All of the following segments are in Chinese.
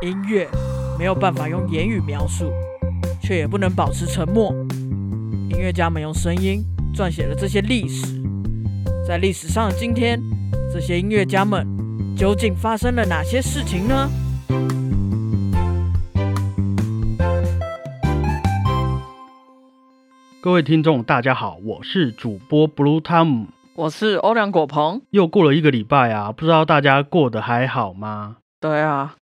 音乐没有办法用言语描述，却也不能保持沉默。音乐家们用声音撰写了这些历史，在历史上的今天，这些音乐家们究竟发生了哪些事情呢？各位听众，大家好，我是主播 Blue Tom。我是欧良果鹏。又过了一个礼拜啊，不知道大家过得还好吗？对啊，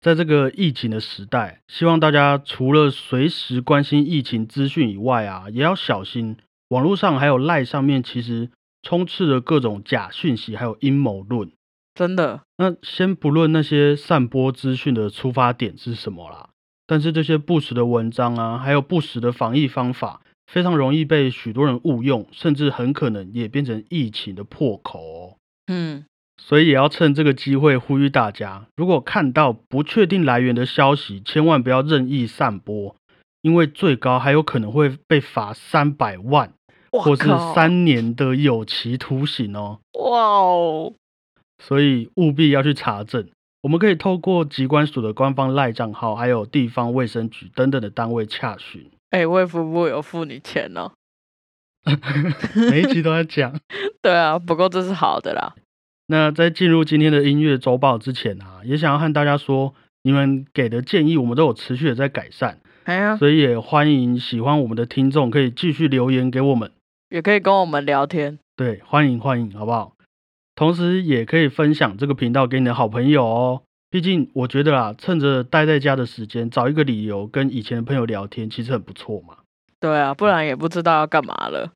在这个疫情的时代，希望大家除了随时关心疫情资讯以外啊，也要小心网络上还有赖上面，其实充斥着各种假讯息，还有阴谋论。真的。那先不论那些散播资讯的出发点是什么啦，但是这些不实的文章啊，还有不实的防疫方法。非常容易被许多人误用，甚至很可能也变成疫情的破口哦。嗯，所以也要趁这个机会呼吁大家，如果看到不确定来源的消息，千万不要任意散播，因为最高还有可能会被罚三百万，或是三年的有期徒刑哦。哇哦！所以务必要去查证。我们可以透过机关署的官方赖账号，还有地方卫生局等等的单位洽询。哎，卫福部有付你钱哦。每一集都在讲。对啊，不过这是好的啦。那在进入今天的音乐周报之前啊，也想要和大家说，你们给的建议我们都有持续的在改善。哎呀，所以也欢迎喜欢我们的听众可以继续留言给我们，也可以跟我们聊天。对，欢迎欢迎，好不好？同时也可以分享这个频道给你的好朋友哦。毕竟我觉得啊，趁着待在家的时间，找一个理由跟以前的朋友聊天，其实很不错嘛。对啊，不然也不知道要干嘛了。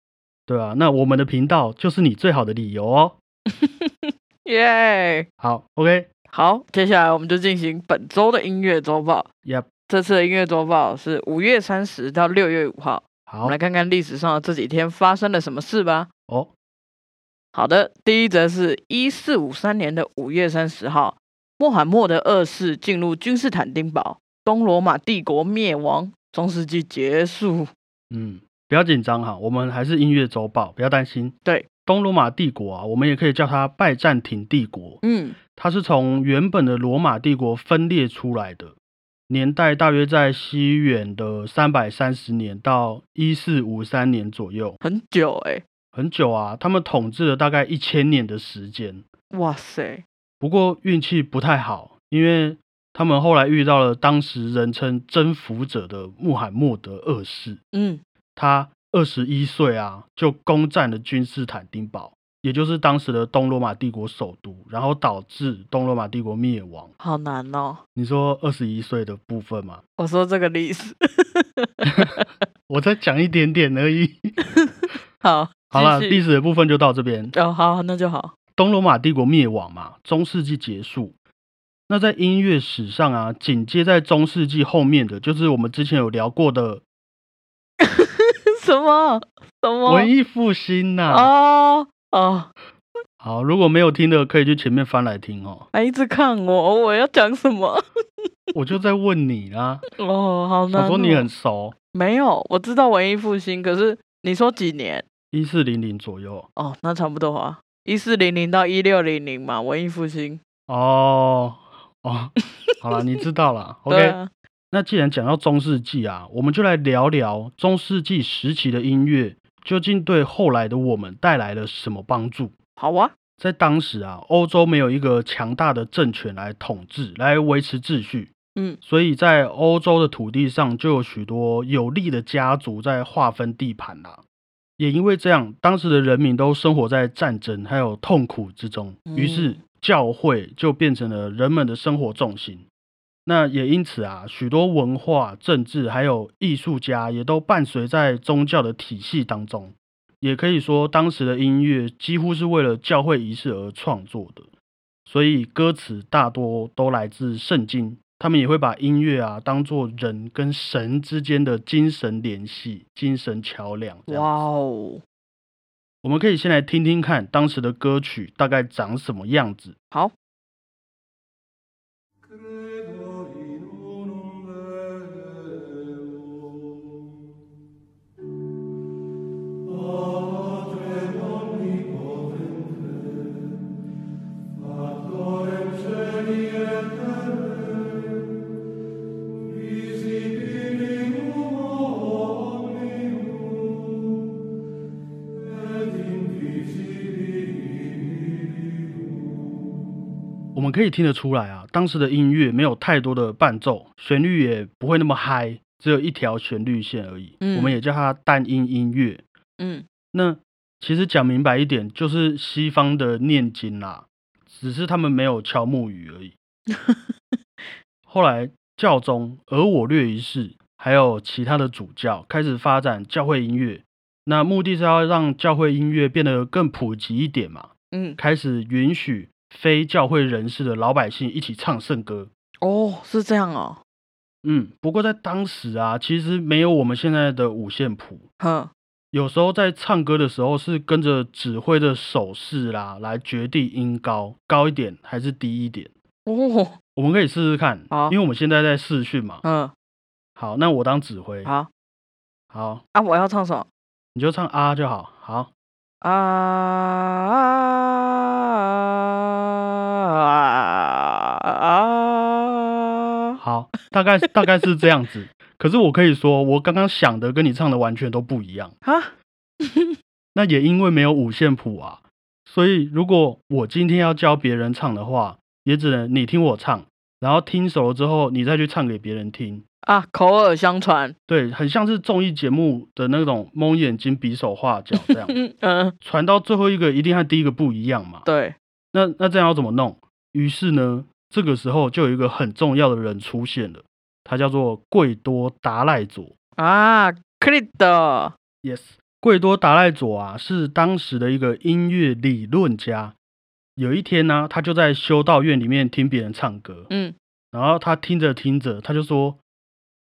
对啊，那我们的频道就是你最好的理由哦。耶！好，OK，好，接下来我们就进行本周的音乐周报。Yep，这次的音乐周报是五月三十到六月五号。好，我们来看看历史上的这几天发生了什么事吧。哦，好的，第一则是一四五三年的五月三十号。穆罕默德二世进入君士坦丁堡，东罗马帝国灭亡，中世纪结束。嗯，不要紧张哈，我们还是音乐周报，不要担心。对，东罗马帝国啊，我们也可以叫它拜占庭帝国。嗯，它是从原本的罗马帝国分裂出来的，年代大约在西元的三百三十年到一四五三年左右，很久哎，很久啊，他们统治了大概一千年的时间。哇塞！不过运气不太好，因为他们后来遇到了当时人称征服者的穆罕默德二世。嗯，他二十一岁啊，就攻占了君士坦丁堡，也就是当时的东罗马帝国首都，然后导致东罗马帝国灭亡。好难哦！你说二十一岁的部分吗？我说这个历史，我再讲一点点而已。好，好了，历史的部分就到这边。哦，好，那就好。东罗马帝国灭亡嘛，中世纪结束。那在音乐史上啊，紧接在中世纪后面的就是我们之前有聊过的什么什么文艺复兴呐？哦哦，好，如果没有听的，可以去前面翻来听哦。还一直看我，我要讲什么？我就在问你啦。哦，好难。我说你很熟，没有，我知道文艺复兴，可是你说几年？一四零零左右。哦，那差不多啊。一四零零到一六零零嘛，文艺复兴。哦哦，好了，你知道了。OK，那既然讲到中世纪啊，我们就来聊聊中世纪时期的音乐究竟对后来的我们带来了什么帮助。好啊，在当时啊，欧洲没有一个强大的政权来统治、来维持秩序。嗯，所以在欧洲的土地上就有许多有力的家族在划分地盘啦。也因为这样，当时的人民都生活在战争还有痛苦之中，于是教会就变成了人们的生活重心。那也因此啊，许多文化、政治还有艺术家也都伴随在宗教的体系当中。也可以说，当时的音乐几乎是为了教会仪式而创作的，所以歌词大多都来自圣经。他们也会把音乐啊当做人跟神之间的精神联系、精神桥梁。哇哦！我们可以先来听听看当时的歌曲大概长什么样子。好。可以听得出来啊，当时的音乐没有太多的伴奏，旋律也不会那么嗨，只有一条旋律线而已。嗯我们也叫它单音音乐。嗯，那其实讲明白一点，就是西方的念经啦，只是他们没有敲木鱼而已。后来教宗而我略一世，还有其他的主教开始发展教会音乐，那目的是要让教会音乐变得更普及一点嘛，嗯，开始允许非教会人士的老百姓一起唱圣歌。哦，是这样哦，嗯，不过在当时啊，其实没有我们现在的五线谱，哼，有时候在唱歌的时候是跟着指挥的手势啦来决定音高高一点还是低一点。哦，我们可以试试看，好因为我们现在在试训嘛。嗯，好，那我当指挥，好好，啊，我要唱什么？你就唱啊就好。好，啊啊啊！好，大概大概是这样子。可是我可以说，我刚刚想的跟你唱的完全都不一样。啊，那也因为没有五线谱啊，所以如果我今天要教别人唱的话，也只能你听我唱，然后听熟了之后，你再去唱给别人听。啊，口耳相传。对，很像是综艺节目的那种蒙眼睛、比手画脚这样，嗯嗯，传到最后一个一定和第一个不一样嘛。对，那那这样要怎么弄？于是呢，这个时候就有一个很重要的人出现了，他叫做贵多达赖佐。啊 l i d Yes，贵多达赖佐啊，是当时的一个音乐理论家。有一天呢、他就在修道院里面听别人唱歌，嗯，然后他听着听着，他就说：“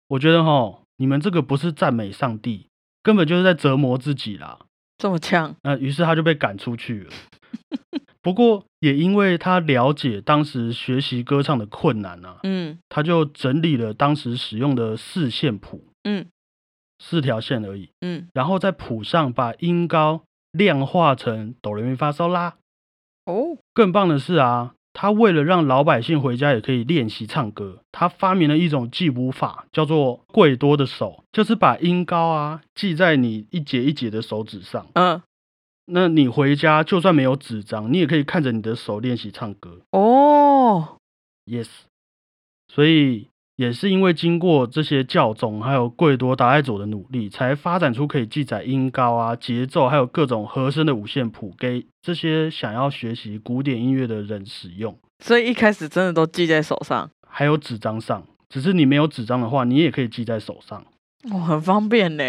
我觉得哈，你们这个不是赞美上帝，根本就是在折磨自己啦。这么呛，”那于是他就被赶出去了。不过也因为他了解当时学习歌唱的困难啊，嗯他就整理了当时使用的四线谱，嗯四条线而已。嗯，然后在谱上把音高量化成哆来咪发嗦拉。哦，更棒的是啊，他为了让老百姓回家也可以练习唱歌，他发明了一种记谱法，叫做贵多的手，就是把音高啊记在你一节一节的手指上。嗯，那你回家就算没有纸张，你也可以看着你的手练习唱歌。哦，Yes，所以也是因为经过这些教宗还有贵多达赖佐的努力，才发展出可以记载音高啊、节奏还有各种和声的五线谱，给这些想要学习古典音乐的人使用。所以一开始真的都记在手上，还有纸张上，只是你没有纸张的话，你也可以记在手上。哦，很方便呢。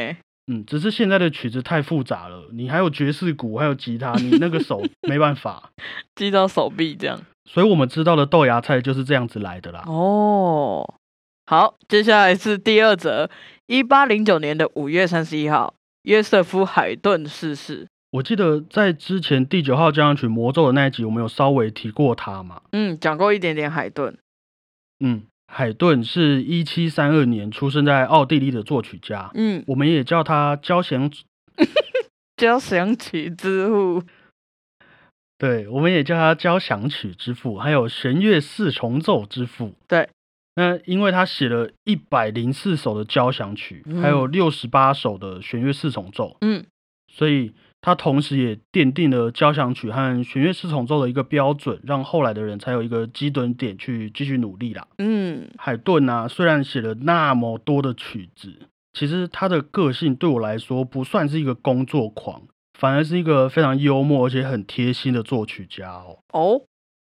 嗯，只是现在的曲子太复杂了，你还有爵士鼓，还有吉他，你那个手 没办法。击到手臂这样。所以我们知道的豆芽菜就是这样子来的啦。哦，好，接下来是第二则，一八零九年的五月三十一号，约瑟夫·海顿逝世。我记得在之前第九号交响曲魔咒的那一集，我们有稍微提过他嘛。嗯，讲过一点点海顿。嗯，海顿是一七三二年出生在奥地利的作曲家，嗯，我们也叫他交响，交响曲之父。对，我们也叫他交响曲之父，还有弦乐四重奏之父。对，那因为他写了一百零四首的交响曲，嗯。还有六十八首的弦乐四重奏，嗯。所以他同时也奠定了交响曲和弦乐四重奏的一个标准，让后来的人才有一个基准点去继续努力啦。嗯海顿啊，虽然写了那么多的曲子，其实他的个性对我来说不算是一个工作狂，反而是一个非常幽默而且很贴心的作曲家哦。哦，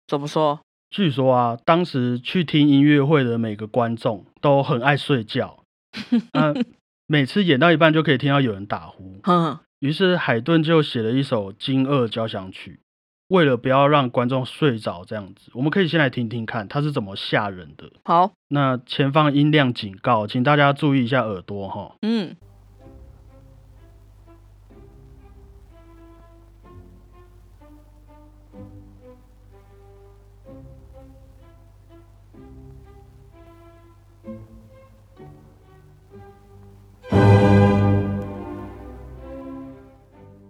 怎么说？据说啊，当时去听音乐会的每个观众都很爱睡觉，嗯、每次演到一半就可以听到有人打呼。哼，于是海顿就写了一首《惊愕交响曲》，为了不要让观众睡着，这样子，我们可以先来听听看他是怎么吓人的。好，那前方音量警告，请大家注意一下耳朵哈。嗯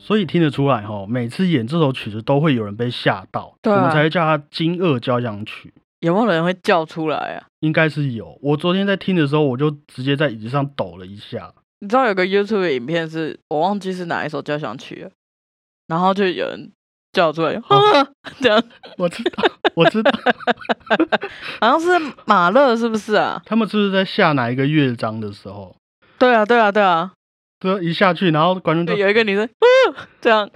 所以听得出来哈，每次演这首曲子都会有人被吓到，对啊我们才会叫它惊愕交响曲。有没有人会叫出来啊？应该是有。我昨天在听的时候，我就直接在椅子上抖了一下。你知道有个 YouTube 的影片是我忘记是哪一首交响曲了，然后就有人叫出来，啊，这样我知道，我知道，好像是马勒是不是啊？他们是不是在下哪一个乐章的时候，对啊，对啊，对啊，对，一下去，然后观众就有一个女生，啊，这样，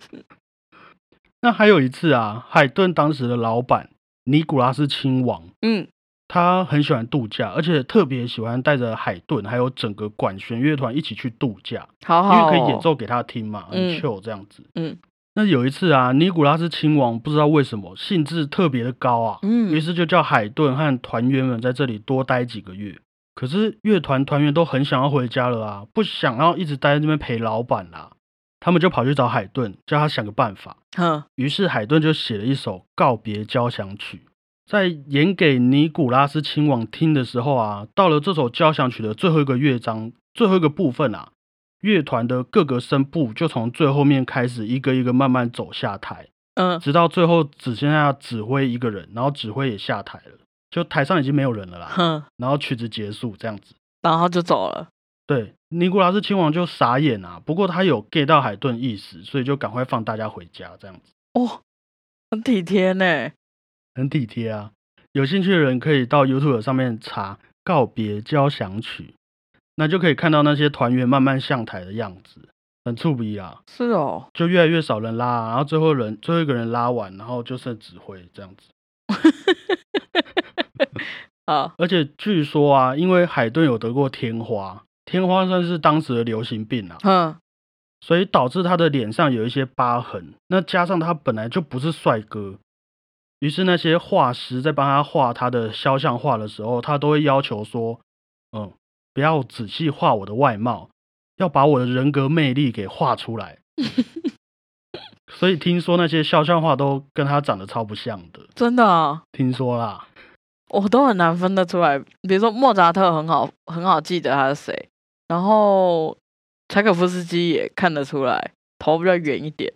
那还有一次啊，海顿当时的老板尼古拉斯亲王，嗯他很喜欢度假，而且特别喜欢带着海顿还有整个管弦乐团一起去度假，因好好、哦，为可以演奏给他听嘛，很嗯 chill 这样子。嗯那有一次啊，尼古拉斯亲王不知道为什么兴致特别的高啊，嗯，于是就叫海顿和团员们在这里多待几个月。可是乐团团员都很想要回家了啊，不想要一直待在那边陪老板啦、他们就跑去找海顿，叫他想个办法。哼，于是海顿就写了一首告别交响曲，在演给尼古拉斯亲王听的时候啊，到了这首交响曲的最后一个乐章，最后一个部分啊，乐团的各个声部就从最后面开始一个一个慢慢走下台，嗯。直到最后只剩下指挥一个人，然后指挥也下台了，就台上已经没有人了啦。哼，然后曲子结束这样子。然后就走了。对，尼古拉斯亲王就傻眼啊，不过他有 get 到海顿意思，所以就赶快放大家回家这样子。哦，很体贴呢。很体贴啊。有兴趣的人可以到 YouTube 上面查《告别交响曲》，那就可以看到那些团员慢慢上台的样子，很触鼻啊。是哦，就越来越少人拉啊，然后最后人最后一个人拉完，然后就剩指挥这样子。啊，而且据说啊，因为海顿有得过天花，天花算是当时的流行病啊，嗯，所以导致他的脸上有一些疤痕。那加上他本来就不是帅哥，于是那些画师在帮他画他的肖像画的时候，他都会要求说：“嗯，不要仔细画我的外貌，要把我的人格魅力给画出来。”所以听说那些肖像画都跟他长得超不像的，真的啊，听说啦。我都很难分得出来。比如说莫扎特很好很好记得他是谁，然后柴可夫斯基也看得出来，头比较圆一点，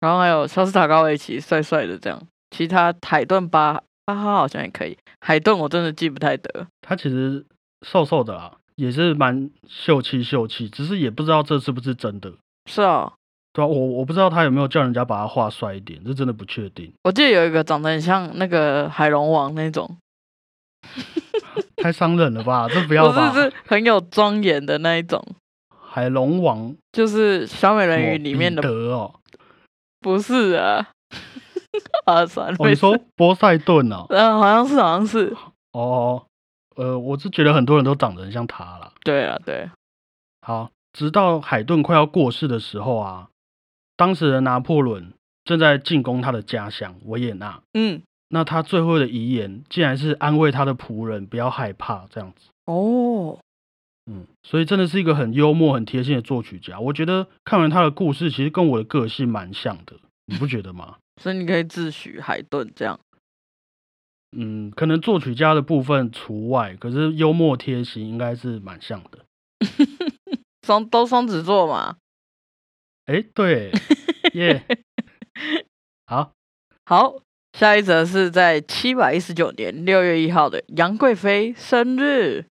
然后还有肖斯塔高维奇帅帅的这样。其他海顿巴巴哈好像也可以，海顿我真的记不太得。他其实瘦瘦的啦，也是蛮秀气秀气，只是也不知道这是不是真的。是哦，对啊，我我不知道他有没有叫人家把他画帅一点，这真的不确定。我记得有一个长得很像那个海龙王那种，太伤人了吧？这不要吧？不是是很有庄严的那一种，海龙王就是小美人鱼里面的德，哦，不是啊。啊，算了，哦，你没说波塞顿哦？嗯，好像是，好像是。哦，呃，我是觉得很多人都长得很像他了。对啊，对，好，直到海顿快要过世的时候啊，当时的拿破仑正在进攻他的家乡维也纳。嗯，那他最后的遗言竟然是安慰他的仆人不要害怕这样子。哦，嗯，所以真的是一个很幽默、很贴心的作曲家。我觉得看完他的故事，其实跟我的个性蛮像的，你不觉得吗？所以你可以自诩海顿这样。嗯，可能作曲家的部分除外，可是幽默贴心应该是蛮像的。双都双子座嘛。哎，对，耶、好，好，下一则是在七百一十九年六月一号的杨贵妃生日。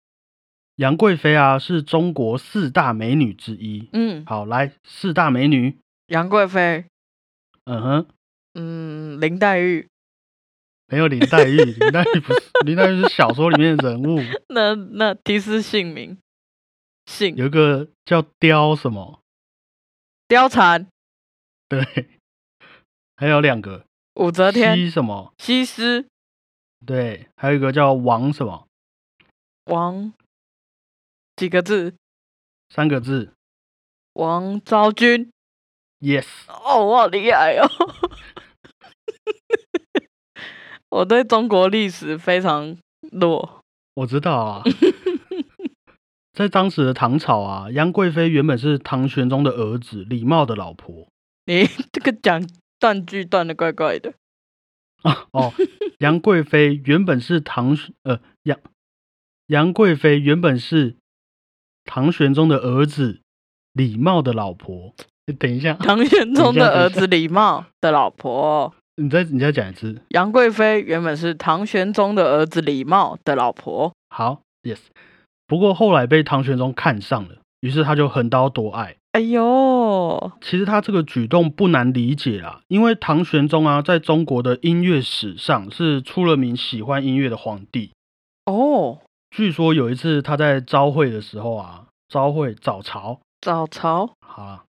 杨贵妃啊是中国四大美女之一。嗯，好，来四大美女，杨贵妃，嗯哼，嗯，林黛玉，没有林黛玉，林黛玉不是林黛玉是小说里面的人物，那那提示姓名，姓。有一个叫刁什么，貂蝉、对，还有两个武则天、西什么，西施、对，还有一个叫王什么，王几个字？三个字王昭君。，yes，哦，我好厉害哦！我对中国历史非常弱。我知道啊。在当时的唐朝啊，杨贵妃原本是唐玄宗的儿子李瑁的老婆 你这个讲断句断的怪怪的。啊。哦，杨贵妃原本是唐呃杨杨贵妃原本是唐玄宗的儿子李瑁的老婆。诶 等一下，唐玄宗的儿子李瑁的老婆你再你再讲一次。杨贵妃，原本是唐玄宗的儿子李瑁的老婆。好，yes。不过后来被唐玄宗看上了，于是他就横刀夺爱。哎呦，其实他这个举动不难理解啦，因为唐玄宗啊，在中国的音乐史上是出了名喜欢音乐的皇帝。哦，据说有一次他在朝会的时候啊，朝会早朝，早朝，好啦，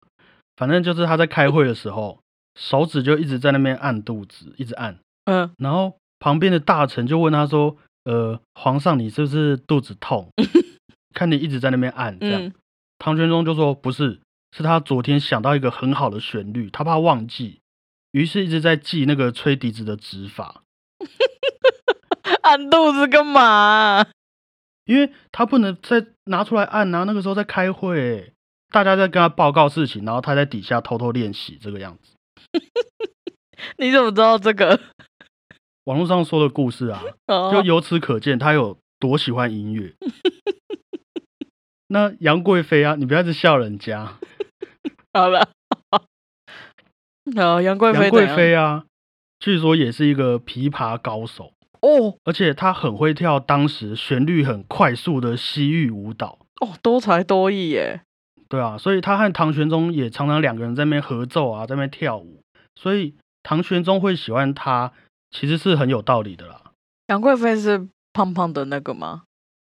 反正就是他在开会的时候，手指就一直在那边按肚子，一直按，嗯，然后旁边的大臣就问他说：“呃，皇上，你是不是肚子痛？看你一直在那边按这样。嗯唐玄宗就说：“不是，是他昨天想到一个很好的旋律，他怕忘记，于是一直在记那个吹笛子的指法，按肚子干嘛？因为他不能再拿出来按啊。那个时候在开会，大家在跟他报告事情，然后他在底下偷偷练习这个样子。你怎么知道这个？网络上说的故事啊，就 哦，由此可见他有多喜欢音乐。那杨贵妃啊，你不要一直笑人家。好了，好，杨贵妃杨贵妃啊，据说也是一个琵琶高手，哦而且她很会跳当时旋律很快速的西域舞蹈。哦，多才多艺耶。对啊，所以她和唐玄宗也常常两个人在那边合奏啊，在那边跳舞。所以唐玄宗会喜欢她，其实是很有道理的啦。杨贵妃是胖胖的那个吗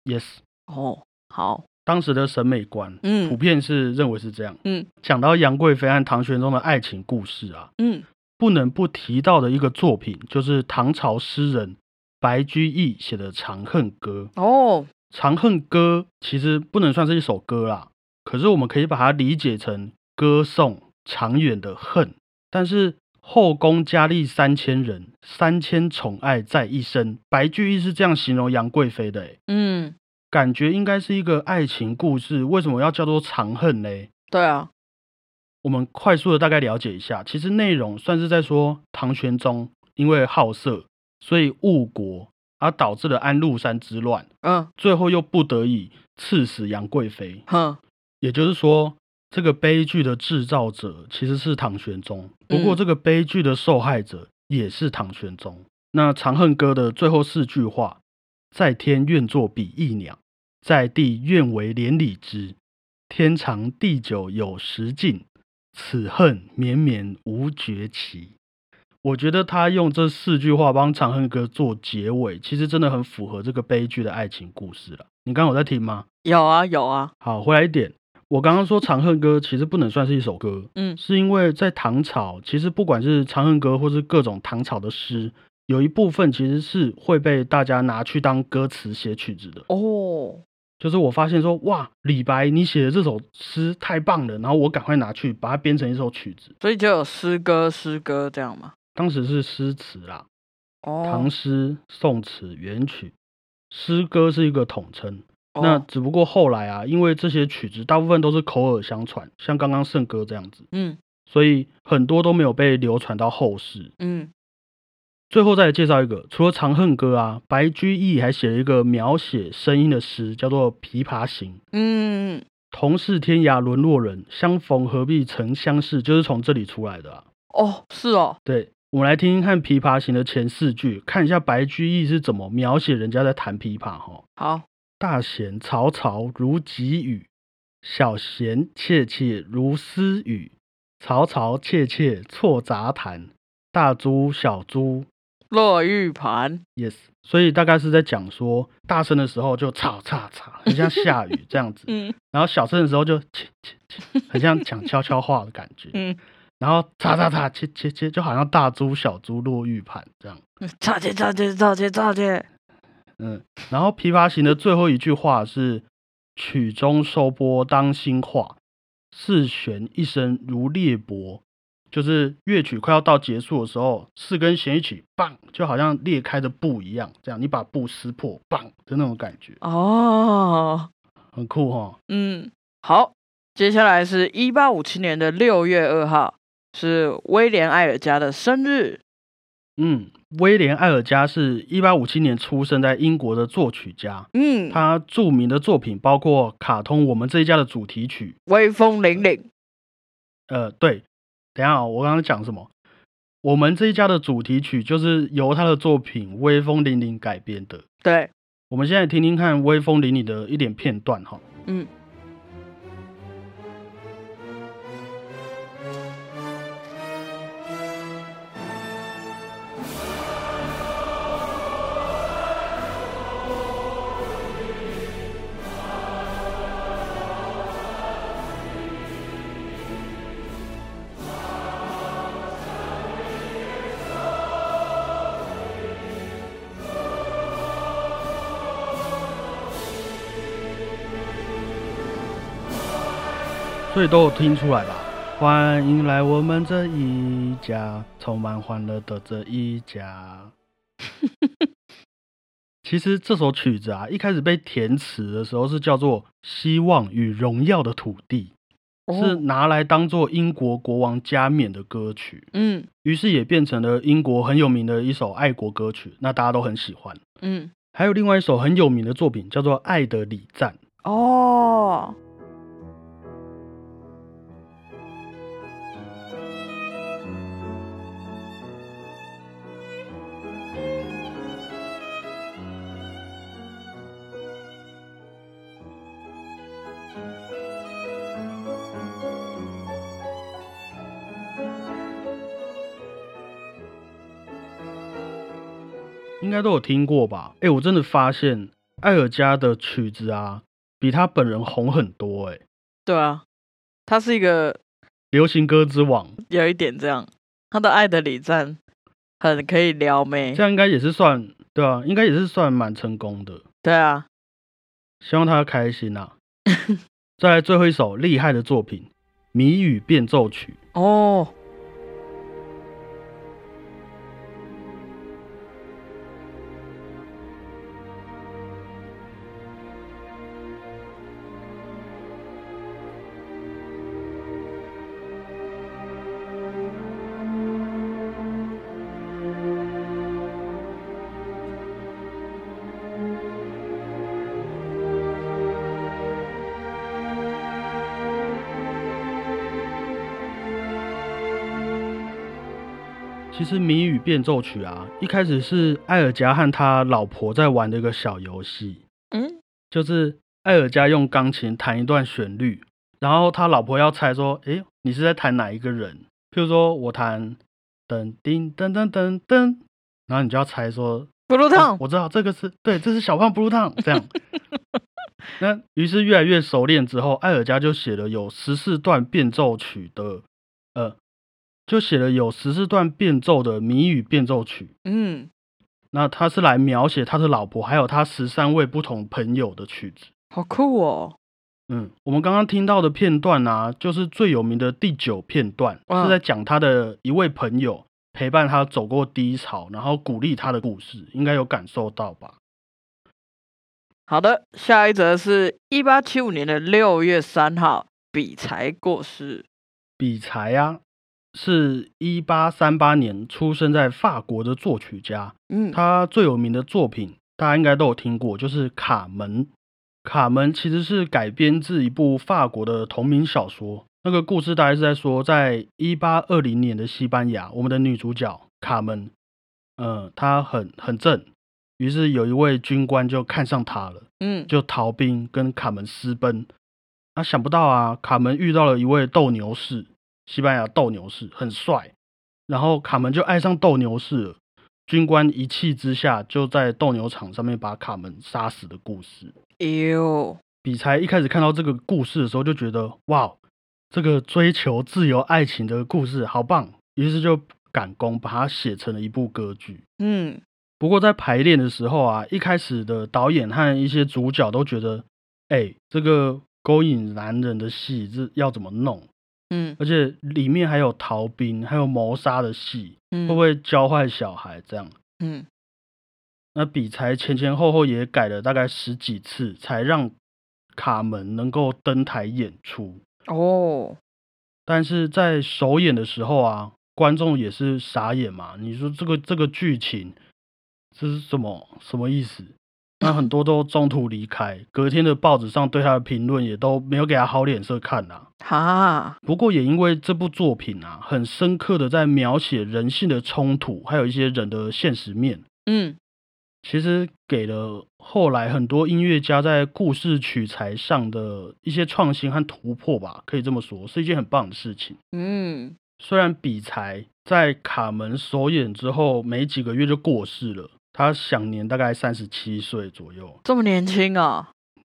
？Yes，哦，好，当时的审美观，嗯普嗯遍是认为是这样。嗯讲到杨贵妃和唐玄宗的爱情故事啊，嗯，不能不提到的一个作品，就是唐朝诗人白居易写的《长恨歌》。哦，《长恨歌》其实不能算是一首歌啦，可是我们可以把它理解成歌颂长远的恨。但是后宫佳丽三千人，三千宠爱在一身，白居易是这样形容杨贵妃的，诶嗯，感觉应该是一个爱情故事，为什么要叫做长恨呢？对啊，我们快速的大概了解一下，其实内容算是在说唐玄宗因为好色，所以误国，而导致了安禄山之乱，嗯。最后又不得已赐死杨贵妃。哼，也就是说，这个悲剧的制造者其实是唐玄宗，不过嗯这个悲剧的受害者也是唐玄宗。那《长恨歌》的最后四句话：“在天愿作比翼鸟，在地愿为连理枝。天长地久有时尽，此恨绵绵无绝期。”我觉得他用这四句话帮《长恨歌》做结尾，其实真的很符合这个悲剧的爱情故事了。你刚刚有在听吗？有啊有啊，好，回来一点，我刚刚说《长恨歌》其实不能算是一首歌，嗯是因为在唐朝，其实不管是《长恨歌》或是各种唐朝的诗，有一部分其实是会被大家拿去当歌词写曲子的。哦，就是我发现说，哇，李白你写的这首诗太棒了，然后我赶快拿去把它编成一首曲子。所以就有诗歌诗歌这样吗？当时是诗词啦，哦，唐诗、宋词、元曲，诗歌是一个统称。那哦只不过后来啊，因为这些曲子大部分都是口耳相传，像刚刚圣歌这样子，嗯所以很多都没有被流传到后世。嗯最后再来介绍一个，除了《长恨歌》啊，白居易还写了一个描写声音的诗，叫做《琵琶行》。嗯，同是天涯沦落人，相逢何必曾相识，就是从这里出来的啊。哦，是哦，对，我们来听听看《琵琶行》的前四句，看一下白居易是怎么描写人家在弹琵琶哈。好，大弦嘈嘈如急雨，小弦切切如私语，嘈嘈切切错杂弹，大珠小珠落玉盘，yes。所以大概是在讲说，大声的时候就吵吵吵，很像下雨这样子；嗯然后小声的时候就切切切，很像讲悄悄话的感觉。嗯，然后嚓嚓嚓切切切，就好像大珠小珠落玉盘这样。差切差切差切差切，嗯，然后《琵琶行》的最后一句话是“曲终收拨当心画，四弦一声如裂帛”，就是乐曲快要到结束的时候，四根弦一起，棒，就好像裂开的布一样，这样你把布撕破，棒的那种感觉，哦，很酷哈。嗯，好，接下来是一八五七年的六月二号，是威廉艾尔加的生日。嗯，威廉·艾尔加是一八五七年出生在英国的作曲家，嗯，他著名的作品包括卡通《我们这一家》的主题曲，威风凛凛。呃，对，等一下、哦，我刚刚讲什么？我们这一家的主题曲就是由他的作品《威风凛凛》改编的。对，我们现在听听看《威风凛凛》的一点片段哈。嗯，所以都有听出来吧？欢迎来我们这一家，充满欢乐的这一家。其实这首曲子啊，一开始被填词的时候是叫做《希望与荣耀的土地》，是拿来当做英国国王加冕的歌曲。嗯于是也变成了英国很有名的一首爱国歌曲，那大家都很喜欢。嗯还有另外一首很有名的作品叫做《爱的礼赞》。哦，该都有听过吧？哎、我真的发现艾尔加的曲子啊，比他本人红很多哎、对啊，他是一个流行歌之王，有一点这样，他的爱的礼赞很可以撩妹这。样应该也是算对啊，应该也是算蛮成功的。对啊，希望他开心啊！再来最后一首厉害的作品《谜语变奏曲》。哦，谜语变奏曲》啊，一开始是艾尔加和他老婆在玩的一个小游戏，嗯，就是艾尔加用钢琴弹一段旋律，然后他老婆要猜说，诶，你是在弹哪一个人？譬如说我弹噔叮噔噔噔噔，然后你就要猜说，哦布鲁烫，我知道这个是对，这是小胖 blue 烫这样。那于是越来越熟练之后，艾尔加就写了有十四段变奏曲的，呃，就写了有十四段变奏的谜语变奏曲。嗯，那他是来描写他的老婆还有他十三位不同朋友的曲子。好酷哦。嗯，我们刚刚听到的片段啊，就是最有名的第九片段，嗯是在讲他的一位朋友陪伴他走过低潮，然后鼓励他的故事，应该有感受到吧？好的，下一则是一八七五年的六月三号，比才过世。比才啊，是一八三八年出生在法国的作曲家，嗯，他最有名的作品大家应该都有听过，就是《卡门》。卡门其实是改编自一部法国的同名小说。那个故事大概是在说，在一八二零年的西班牙，我们的女主角卡门，呃，她很很正，于是有一位军官就看上她了，嗯，就逃兵跟卡门私奔。那想不到啊，卡门遇到了一位斗牛士，西班牙斗牛士很帅，然后卡门就爱上斗牛士了。军官一气之下，就在斗牛场上面把卡门杀死的故事。哟，比才一开始看到这个故事的时候，就觉得哇，这个追求自由爱情的故事好棒，于是就赶工把它写成了一部歌剧。嗯，不过在排练的时候啊，一开始的导演和一些主角都觉得，哎、这个勾引男人的戏是要怎么弄？嗯而且里面还有逃兵，还有谋杀的戏，嗯，会不会教坏小孩这样？嗯那比才前前后后也改了大概十几次，才让卡门能够登台演出。哦，但是在首演的时候啊，观众也是傻眼嘛。你说这个这个剧情，这是什么什么意思？那很多都中途离开，隔天的报纸上对他的评论也都没有给他好脸色看啊。哈，不过也因为这部作品啊，很深刻的在描写人性的冲突，还有一些人的现实面，嗯其实给了后来很多音乐家在故事取材上的一些创新和突破吧，可以这么说，是一件很棒的事情。嗯，虽然比才在卡门首演之后没几个月就过世了，他享年大概三十七岁左右。这么年轻啊，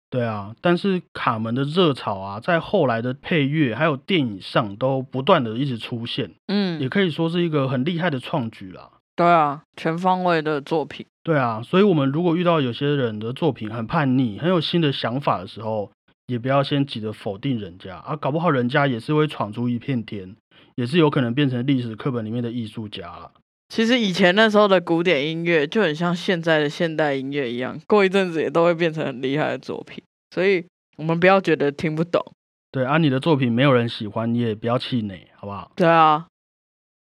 对啊，但是卡门的热潮啊，在后来的配乐还有电影上都不断的一直出现，嗯也嗯，可以说是一个很厉害的创举啦。对啊，全方位的作品，对啊，所以我们如果遇到有些人的作品很叛逆、很有新的想法的时候，也不要先急着否定人家啊，搞不好人家也是会闯出一片天，也是有可能变成历史课本里面的艺术家了。其实以前那时候的古典音乐就很像现在的现代音乐一样，过一阵子也都会变成很厉害的作品，所以我们不要觉得听不懂。对啊，你的作品没有人喜欢，你也不要气馁，好不好？对啊，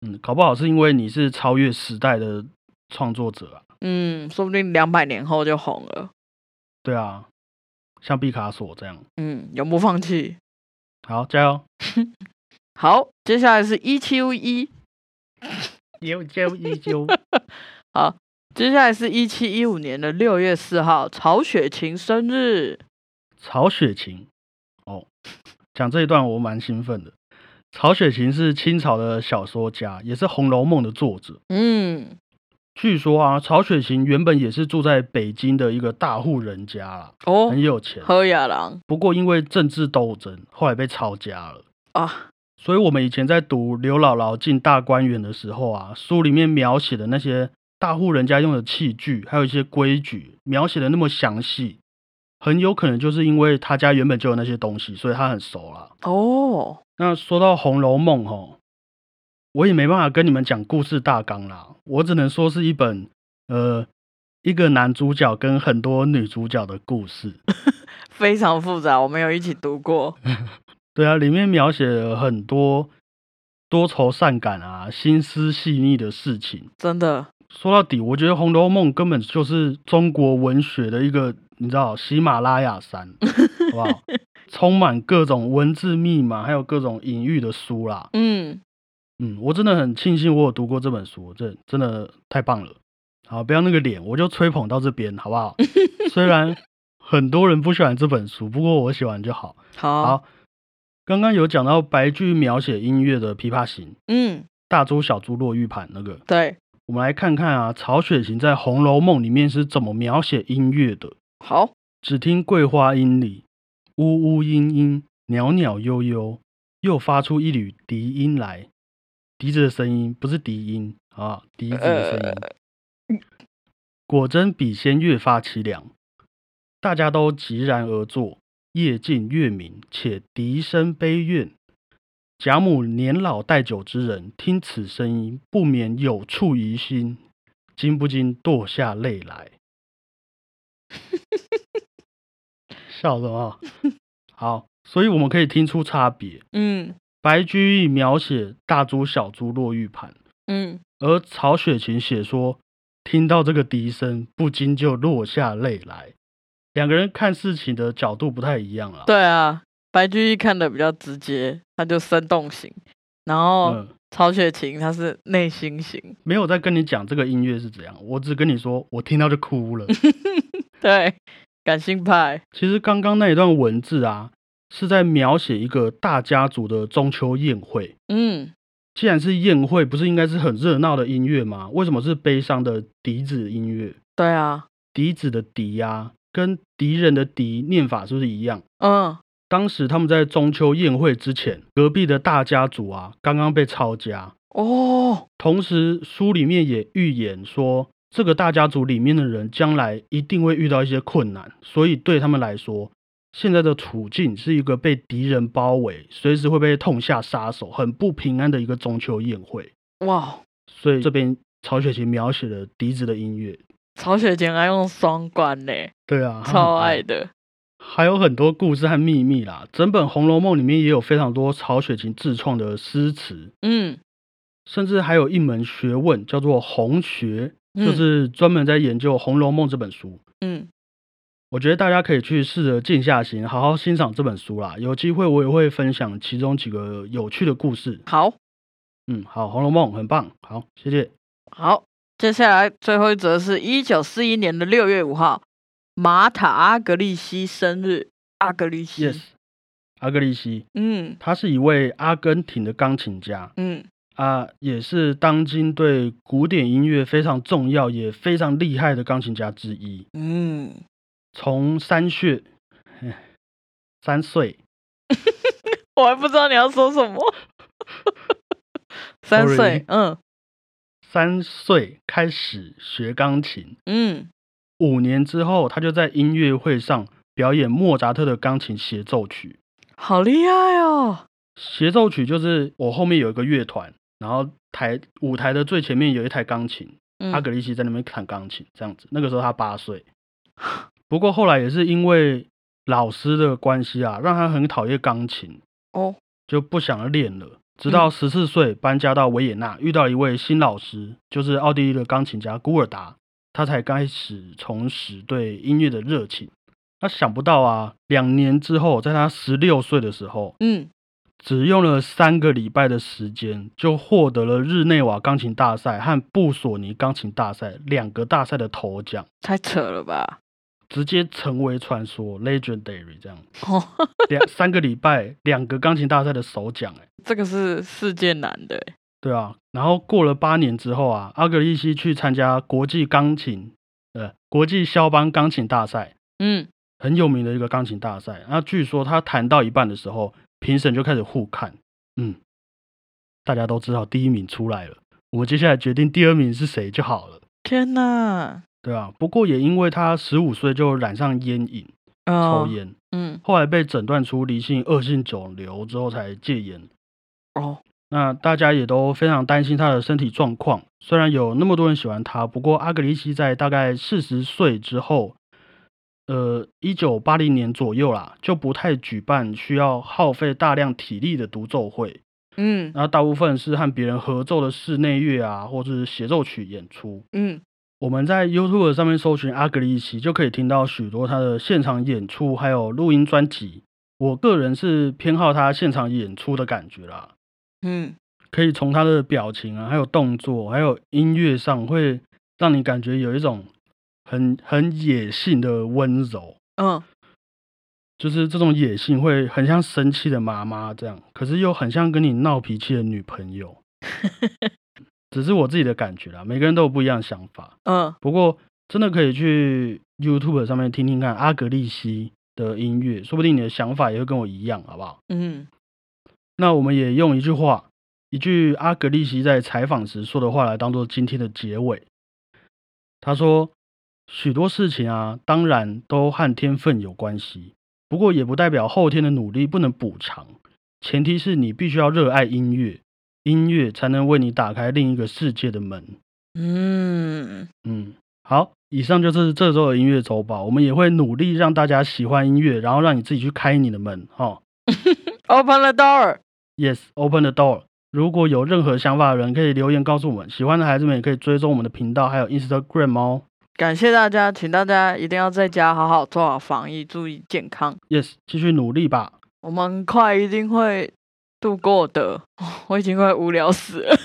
嗯，搞不好是因为你是超越时代的创作者啊。嗯，说不定两百年后就红了。对啊，像毕卡索这样。嗯，永不放弃。好，加油。好，接下来是一七一。有九一九，好，接下来是一七一五年的六月四号，曹雪芹生日。曹雪芹，哦，讲这一段我蛮兴奋的。曹雪芹是清朝的小说家，也是《红楼梦》的作者。嗯，据说啊，曹雪芹原本也是住在北京的一个大户人家啦，哦，很有钱，喝雅郎。不过因为政治斗争，后来被抄家了啊。所以，我们以前在读刘姥姥进大观园的时候啊，书里面描写的那些大户人家用的器具，还有一些规矩，描写的那么详细，很有可能就是因为他家原本就有那些东西，所以他很熟了。哦，那说到《红楼梦》哦，我也没办法跟你们讲故事大纲啦，我只能说是一本呃，一个男主角跟很多女主角的故事，非常复杂，我没有一起读过。对啊，里面描写了很多多愁善感啊、心思细腻的事情。真的，说到底，我觉得《红楼梦》根本就是中国文学的一个，你知道，喜马拉雅山，好不好？充满各种文字密码，还有各种隐喻的书啦。嗯嗯，我真的很庆幸我有读过这本书，这真的太棒了。好，不要那个脸，我就吹捧到这边，好不好？虽然很多人不喜欢这本书，不过我喜欢就好。好。刚刚有讲到白居描写音乐的《琵琶行》，嗯，大珠小珠落玉盘那个，对，我们来看看啊，曹雪芹在《红楼梦》里面是怎么描写音乐的。好，只听桂花音里，呜呜嘤嘤，袅袅悠悠，又发出一缕笛音来。笛子的声音不是笛音啊，笛子的声音。果真比仙越发凄凉，大家都寂然而坐。夜静月明，且笛声悲怨。贾母年老带酒之人，听此声音，不免有触于心，禁不禁堕下泪来。笑什么？好，所以我们可以听出差别。嗯，白居易描写大珠小珠落玉盘，嗯，而曹雪芹写说听到这个笛声，不禁就落下泪来。两个人看事情的角度不太一样了。对啊，白居易看的比较直接，他就生动型；然后曹雪芹他是内心型。没有在跟你讲这个音乐是怎样，我只跟你说，我听到就哭了。对，感性派。其实刚刚那一段文字啊，是在描写一个大家族的中秋宴会。嗯，既然是宴会，不是应该是很热闹的音乐吗？为什么是悲伤的笛子音乐？对啊，笛子的笛呀。跟敌人的敌念法是不是一样？嗯，当时他们在中秋宴会之前，隔壁的大家族啊，刚刚被抄家哦。同时，书里面也预言说，这个大家族里面的人将来一定会遇到一些困难，所以对他们来说，现在的处境是一个被敌人包围，随时会被痛下杀手，很不平安的一个中秋宴会。哇！所以这边曹雪芹描写了笛子的音乐。曹雪芹爱用双关嘞，对啊，超爱的，还有很多故事和秘密啦。整本《红楼梦》里面也有非常多曹雪芹自创的诗词，嗯，甚至还有一门学问叫做红学，就是专门在研究《红楼梦》这本书。嗯，我觉得大家可以去试着静下心，好好欣赏这本书啦。有机会我也会分享其中几个有趣的故事。好，嗯，好，《红楼梦》很棒，好，谢谢，好。接下来最后一则是一九四一年的六月五号，马塔阿格利西生日。阿格利西，yes，阿格利西，嗯，他是一位阿根廷的钢琴家，嗯啊，也是当今对古典音乐非常重要也非常厉害的钢琴家之一。嗯，从三岁，三岁，我还不知道你要说什么。三岁，嗯。三岁开始学钢琴，嗯，五年之后，他就在音乐会上表演莫扎特的钢琴协奏曲。好厉害哦！协奏曲就是我后面有一个乐团，然后台舞台的最前面有一台钢琴，嗯阿格里西在那边弹钢琴，这样子。那个时候他八岁，不过后来也是因为老师的关系啊，让他很讨厌钢琴，哦，就不想练了。直到嗯十四岁搬家到维也纳，遇到一位新老师，就是奥地利的钢琴家古尔达，他才开始重拾对音乐的热情。他想不到啊，两年之后，在他十六岁的时候，嗯，只用了三个礼拜的时间，就获得了日内瓦钢琴大赛和布索尼钢琴大赛两个大赛的头奖，太扯了吧？直接成为传说 （legendary） 这样。哦，两三个礼拜，两个钢琴大赛的首奖，哎，这个是世界难的欸。对啊。然后过了八年之后啊，阿格利西去参加国际钢琴，呃，国际肖邦钢琴大赛，嗯，很有名的一个钢琴大赛。那据说他弹到一半的时候，评审就开始互看，嗯，大家都知道第一名出来了，我们接下来决定第二名是谁就好了，天哪！对啊。不过也因为他十五岁就染上烟瘾，哦抽，烟，嗯，后来被诊断出离性恶性肿瘤之后才戒烟。哦，那大家也都非常担心他的身体状况。虽然有那么多人喜欢他，不过阿格里奇在大概四十岁之后，呃，一九八零年左右啦，就不太举办需要耗费大量体力的独奏会，嗯然后大部分是和别人合奏的室内乐啊，或是协奏曲演出。嗯，我们在 YouTube 上面搜寻阿格里奇，就可以听到许多他的现场演出，还有录音专辑。我个人是偏好他现场演出的感觉啦。嗯，可以从他的表情啊，还有动作，还有音乐上，会让你感觉有一种很很野性的温柔，嗯，就是这种野性会很像生气的妈妈这样，可是又很像跟你闹脾气的女朋友。只是我自己的感觉啦，每个人都有不一样的想法。嗯，不过真的可以去 YouTube 上面听听看阿格利西的音乐，说不定你的想法也会跟我一样，好不好？嗯，那我们也用一句话，一句阿格利西在采访时说的话来当做今天的结尾。他说：“许多事情啊，当然都和天分有关系，不过也不代表后天的努力不能补偿。前提是你必须要热爱音乐，音乐才能为你打开另一个世界的门。”嗯，嗯，好，以上就是这周的音乐周报。我们也会努力让大家喜欢音乐，然后让你自己去开你的门。哈、Open the door。Yes, open the door。如果有任何想法的人，可以留言告诉我们。喜欢的孩子们也可以追踪我们的频道，还有 Instagram 哦。感谢大家，请大家一定要在家好好做好防疫，注意健康。Yes，继续努力吧。我们快一定会度过的。我已经快无聊死了。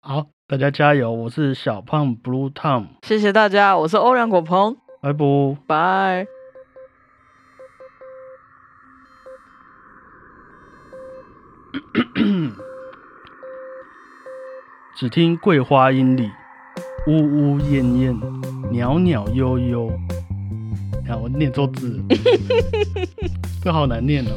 好，大家加油！我是小胖 Blue Tom，谢谢大家，我是欧阳果鹏，拜拜。拜。只听桂花阴里，呜呜咽咽，袅袅悠悠。看，我念错字了，这好难念哦。